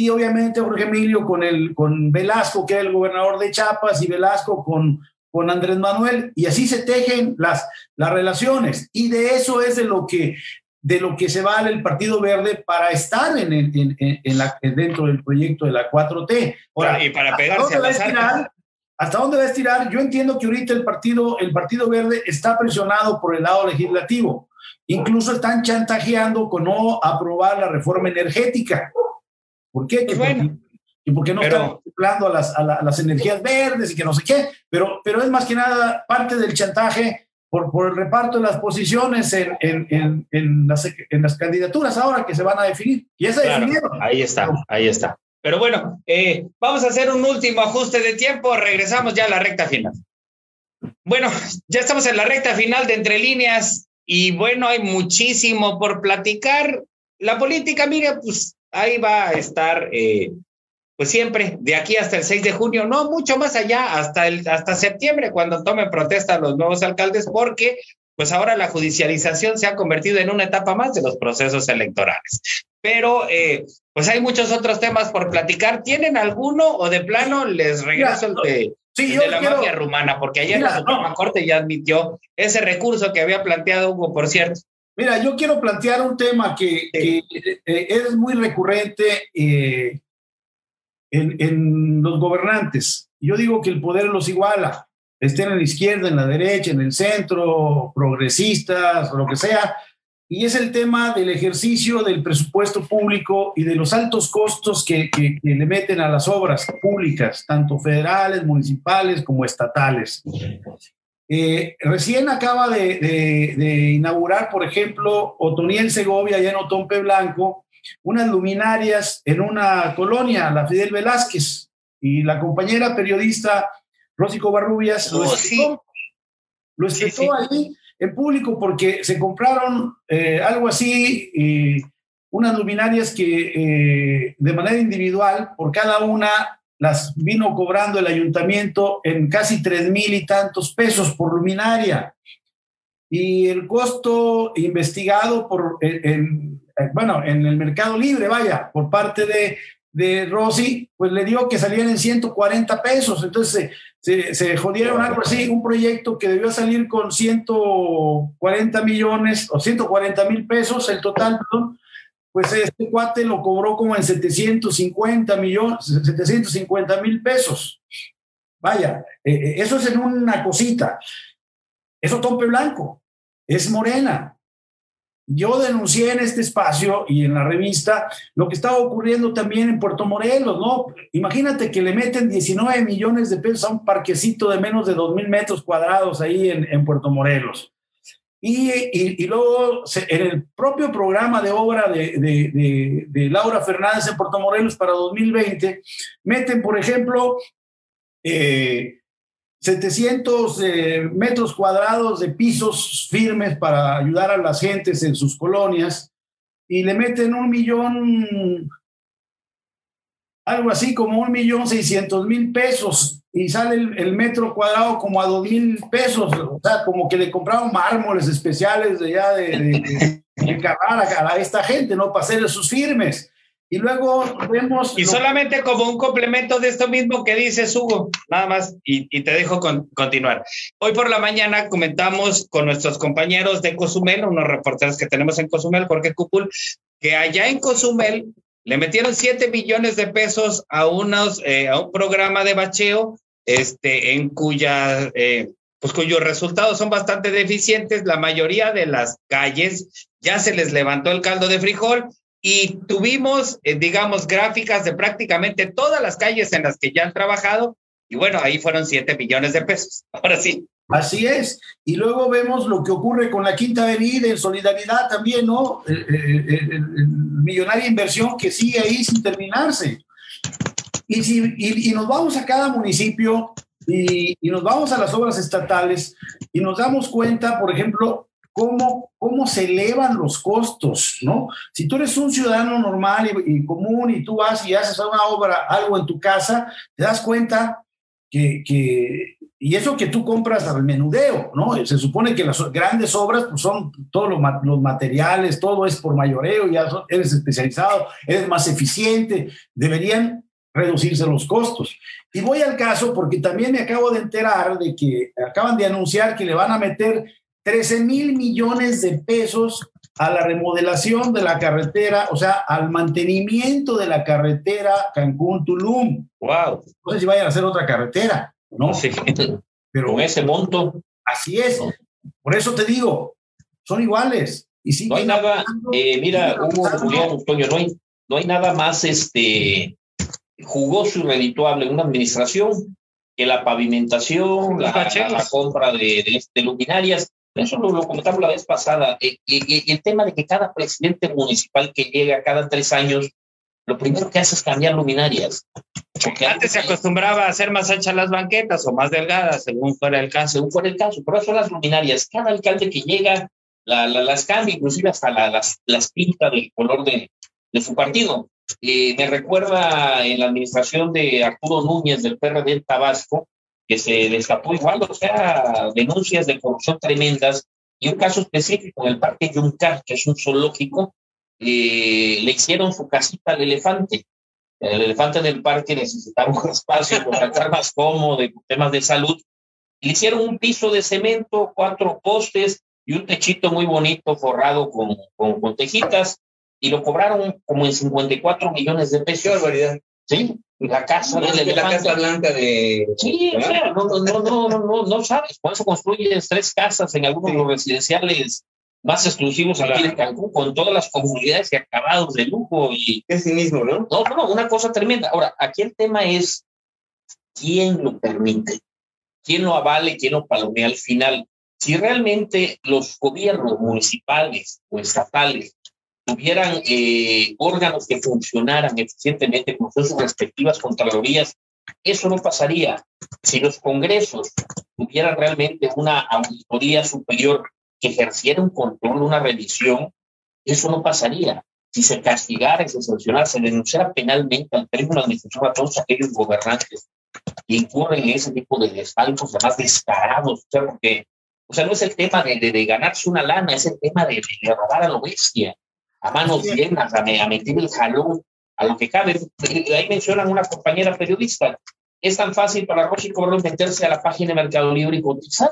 Y obviamente Jorge Emilio con, el, con Velasco, que era el gobernador de Chiapas, y Velasco con, con Andrés Manuel, y así se tejen las, las relaciones. Y de eso es de lo que, de lo que se vale el Partido Verde para estar en, en, en, la, dentro del proyecto de la 4T. Ahora, y para pegarse a ¿Hasta dónde va a estirar? Yo entiendo que ahorita el partido, el partido Verde está presionado por el lado legislativo. Incluso están chantajeando con no aprobar la reforma energética. ¿Por qué? Pues bueno, y porque no están contemplando a las, a, las, energías verdes y que no sé qué, pero, pero es más que nada parte del chantaje por, por el reparto de las posiciones en, en, en, las, en las candidaturas ahora que se van a definir. Y esa claro, Ahí está, ahí está. Pero bueno, eh, vamos a hacer un último ajuste de tiempo. Regresamos ya a la recta final. Bueno, ya estamos en la recta final de Entre Líneas y bueno, hay muchísimo por platicar. La política, mire, pues ahí va a estar, eh, pues siempre, de aquí hasta el 6 de junio, no mucho más allá, hasta, el, hasta septiembre, cuando tomen protesta los nuevos alcaldes, porque pues ahora la judicialización se ha convertido en una etapa más de los procesos electorales. Pero eh, pues hay muchos otros temas por platicar. ¿Tienen alguno o de plano les regreso el de, de la mafia rumana? Porque ayer la Suprema Corte ya admitió ese recurso que había planteado Hugo, por cierto. Mira, yo quiero plantear un tema que, eh, es muy recurrente eh, en, en, los gobernantes. Yo digo que el poder los iguala, estén en la izquierda, en la derecha, en el centro, progresistas, lo que sea, y es el tema del ejercicio del presupuesto público y de los altos costos que, que, le meten a las obras públicas, tanto federales, municipales como estatales. Eh, recién acaba de, de, inaugurar, por ejemplo, Otoniel Segovia, allá en Otompe Blanco, unas luminarias en una colonia, la Fidel Velázquez, y la compañera periodista Rosico Barrubias lo explicó, lo explicó ahí en público porque se compraron eh, algo así, unas luminarias que eh, de manera individual, por cada una, las vino cobrando el ayuntamiento en casi tres mil y tantos pesos por luminaria. Y el costo investigado por, en, bueno, en el mercado libre, vaya, por parte de, de Rossi, pues le dio que salían en 140 pesos. Entonces se, se, jodieron algo así, un proyecto que debió salir con 140 millones o 140 mil pesos, el total, pues este cuate lo cobró como en 750 millones, 750 mil pesos. Vaya, eh, eh, eso es en una cosita. Eso Tompe Blanco, es Morena. Yo denuncié en este espacio y en la revista lo que estaba ocurriendo también en Puerto Morelos, ¿no? Imagínate que le meten 19 millones de pesos a un parquecito de menos de 2 mil metros cuadrados ahí en Puerto Morelos. Y, y, luego en el propio programa de obra de, de, de, Laura Fernández en Puerto Morelos para 2020, meten, por ejemplo, eh, 700 eh, metros cuadrados de pisos firmes para ayudar a las gentes en sus colonias y le meten un millón, algo así como un millón seiscientos mil pesos y sale el, metro cuadrado como a dos mil pesos, o sea, como que le compraron mármoles especiales de ya de, de, de, a, a, esta gente, ¿no? Para hacer sus firmes. Y luego vemos... Y solamente como un complemento de esto mismo que dices, Hugo, nada más, y, y te dejo con, continuar. Hoy por la mañana comentamos con nuestros compañeros de Cozumel, unos reporteros que tenemos en Cozumel, Jorge Cupul, que allá en Cozumel le metieron 7 millones de pesos a, unos, eh, a un programa de bacheo, este, en cuya... Eh, pues cuyos resultados son bastante deficientes, la mayoría de las calles ya se les levantó el caldo de frijol y tuvimos, eh, digamos, gráficas de prácticamente todas las calles en las que ya han trabajado y bueno, ahí fueron 7 millones de pesos. (laughs) Ahora sí. Así es. Y luego vemos lo que ocurre con la Quinta Avenida en solidaridad también, ¿no? El, millonaria inversión que sigue ahí sin terminarse. Y, si, y, nos vamos a cada municipio y, nos vamos a las obras estatales y nos damos cuenta, por ejemplo, cómo, cómo se elevan los costos, ¿no? Si tú eres un ciudadano normal y, común y tú vas y haces una obra, algo en tu casa, te das cuenta que y eso que tú compras al menudeo, ¿no? Se supone que las grandes obras pues son todos los, los materiales, todo es por mayoreo, ya eres especializado, eres más eficiente, deberían reducirse los costos. Y voy al caso porque también me acabo de enterar de que acaban de anunciar que le van a meter 13 mil millones de pesos a la remodelación de la carretera, o sea, al mantenimiento de la carretera Cancún-Tulum. Wow. No sé si vayan a hacer otra carretera, ¿no? Sí. Pero con ese monto. Así es. No. Por eso te digo, son iguales. Y sí no hay nada, eh, mira, Hugo, Julián, Antonio, no hay, no hay nada más este, jugoso y redituable en una administración que la pavimentación, la, la, la compra de, de, de, luminarias. Eso lo, lo, comentamos la vez pasada. Eh, eh, el tema de que cada presidente municipal que llega cada tres años lo primero que hace es cambiar luminarias. Porque antes se acostumbraba a hacer más anchas las banquetas o más delgadas, según fuera el caso. Según fuera el caso, pero son las luminarias. Cada alcalde que llega la, las cambia, inclusive hasta las, las pinta del color de, de su partido. Eh, me recuerda en la administración de Arturo Núñez del PRD en Tabasco, que se destapó igual, o sea, denuncias de corrupción tremendas, y un caso específico en el Parque Yuncar, que es un zoológico, eh, le hicieron su casita al elefante. El elefante del parque necesitaba un (laughs) espacio para estar más cómodo, de temas de salud. Le hicieron un piso de cemento, cuatro postes y un techito muy bonito forrado con, con, con tejitas y lo cobraron como en 54 millones de pesos. Qué barbaridad. Sí, la casa de la casa blanca de. Sí, o sea, no, no, no, no, no, no sabes. Por eso construyes tres casas en algunos los residenciales más exclusivos aquí de Cancún, con todas las comunidades y acabados de lujo. y Es sí mismo, ¿no? No, no, una cosa tremenda. Ahora, aquí el tema es quién lo permite, quién lo avale, quién lo palomea al final. Si realmente los gobiernos municipales o estatales tuvieran eh, órganos que funcionaran eficientemente con sus respectivas contralorías, eso no pasaría. Si los congresos tuvieran realmente una auditoría superior que ejerciera un control, una revisión, eso no pasaría. Si se castigara, se sancionara, se denunciara penalmente al término administrativo a todos aquellos gobernantes que incurren en ese tipo de desfalcos, además descarados, o sea, porque, o sea, no es el tema de, de, ganarse una lana, es el tema de, de robar a lo bestia a manos llenas, a, a meter el jalón, a lo que cabe. Ahí mencionan una compañera periodista. Es tan fácil para Rosy Corrón meterse a la página de Mercado Libre y cotizar.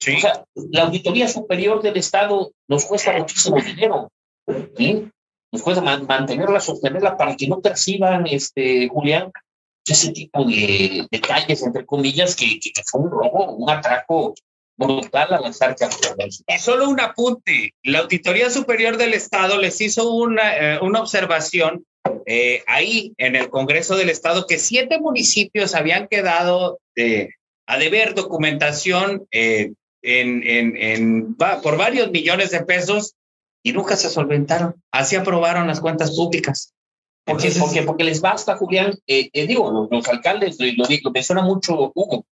Sí. O sea, la Auditoría Superior del Estado nos cuesta muchísimo dinero. ¿sí? Nos cuesta man mantenerla, sostenerla para que no perciban, este, Julián, ese tipo de detalles, entre comillas, que, que, que fue un robo, un atraco brutal a las arcas. Y solo un apunte, la Auditoría Superior del Estado les hizo una, eh, una observación eh, ahí en el Congreso del Estado que siete municipios habían quedado de, a deber documentación eh, en, en, en, va, por varios millones de pesos y nunca se solventaron. Así aprobaron las cuentas públicas. Porque, Entonces, porque, porque les basta, Julián, eh, eh, digo, los, los alcaldes, lo, lo, lo menciona mucho Hugo,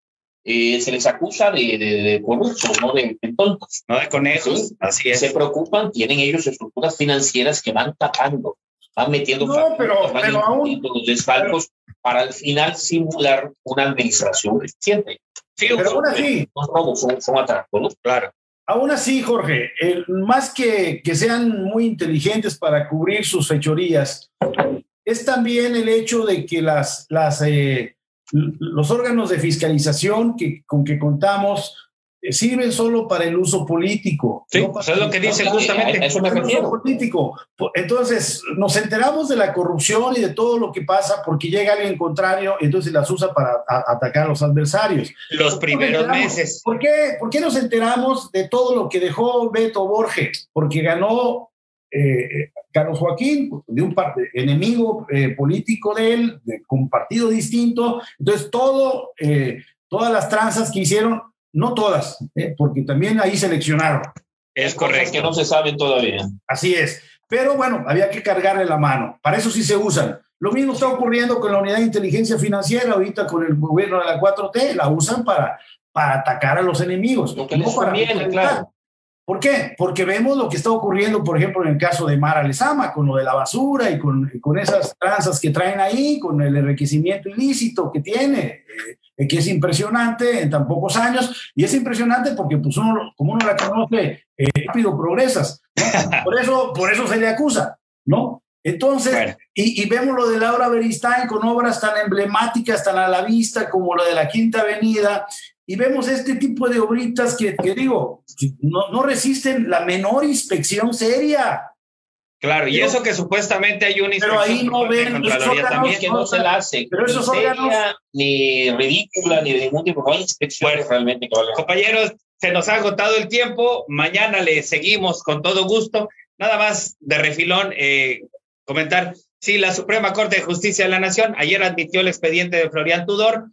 eh, se les acusa de, de, de corruptos, no de, de, tontos. No de conejos, ¿sí? así es. Se preocupan, tienen ellos estructuras financieras que van tapando, van metiendo no, pero, van pero aún, los desfalcos pero, para al final simular una administración eficiente. Sí, pero aún así. Son robos, son, son atracos, ¿no? Claro. Aún así, Jorge, eh, más que, que sean muy inteligentes para cubrir sus fechorías, es también el hecho de que las, las, eh, los órganos de fiscalización que, con que contamos sirven solo para el uso político. Sí, no para es lo que dice justamente. Eso me uso político. Entonces, nos enteramos de la corrupción y de todo lo que pasa porque llega alguien contrario y entonces las usa para a, atacar a los adversarios. Los primeros meses. ¿por qué, ¿Por qué nos enteramos de todo lo que dejó Beto Borges? Porque ganó eh, Carlos Joaquín, de un enemigo eh, político de él, de, con un partido distinto. Entonces, todo, eh, todas las tranzas que hicieron, no todas, eh, porque también ahí seleccionaron. Es correcto. que no se saben todavía. Así es. Pero bueno, había que cargarle la mano. Para eso sí se usan. Lo mismo está ocurriendo con la unidad de inteligencia financiera, ahorita con el gobierno de la 4T, la usan para, para atacar a los enemigos. Lo que les conviene, claro. ¿Por qué? Porque vemos lo que está ocurriendo, por ejemplo, en el caso de Mara Lezama, con lo de la basura y con, con esas tranzas que traen ahí, con el enriquecimiento ilícito que tiene, eh, que es impresionante en tan pocos años, y es impresionante porque, pues, uno, como uno la conoce, eh, rápido progresas. ¿no? Por, eso, por eso se le acusa, ¿no? Entonces, bueno. y, y, vemos lo de Laura Beristain con obras tan emblemáticas, tan a la vista como la de la Quinta Avenida, y vemos este tipo de obritas que, que digo, no, no, resisten la menor inspección seria. Claro, y eso que supuestamente hay una inspección. Pero ahí no ven, que no se la hace. Pero esos ni órganos. Seria, ni ridícula, ni de ningún tipo, no hay inspección bueno, realmente que valga. Compañeros, se nos ha agotado el tiempo. Mañana le seguimos con todo gusto. Nada más de refilón, eh, comentar. Sí, la Suprema Corte de Justicia de la Nación ayer admitió el expediente de Florian Tudor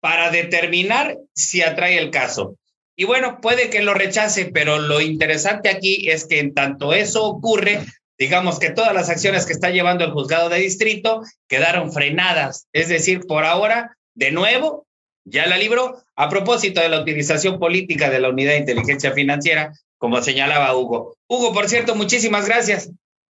para determinar si atrae el caso. Y bueno, puede que lo rechace, pero lo interesante aquí es que en tanto eso ocurre, digamos que todas las acciones que está llevando el juzgado de distrito quedaron frenadas. Es decir, por ahora, de nuevo, ya la libró a propósito de la utilización política de la unidad de inteligencia financiera, como señalaba Hugo. Hugo, por cierto, muchísimas gracias.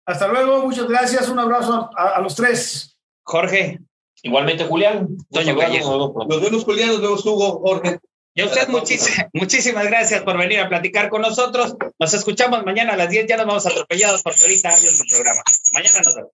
Hasta luego, muchas gracias, un abrazo a, los tres. Jorge. Igualmente, Julián. Vallejo. Nos vemos, Julián, nos vemos, Hugo, Jorge. Y a usted (laughs) muchísimas gracias por venir a platicar con nosotros. Nos escuchamos mañana a las 10. Ya nos vamos atropellados porque ahorita hay otro programa. Mañana nos vemos.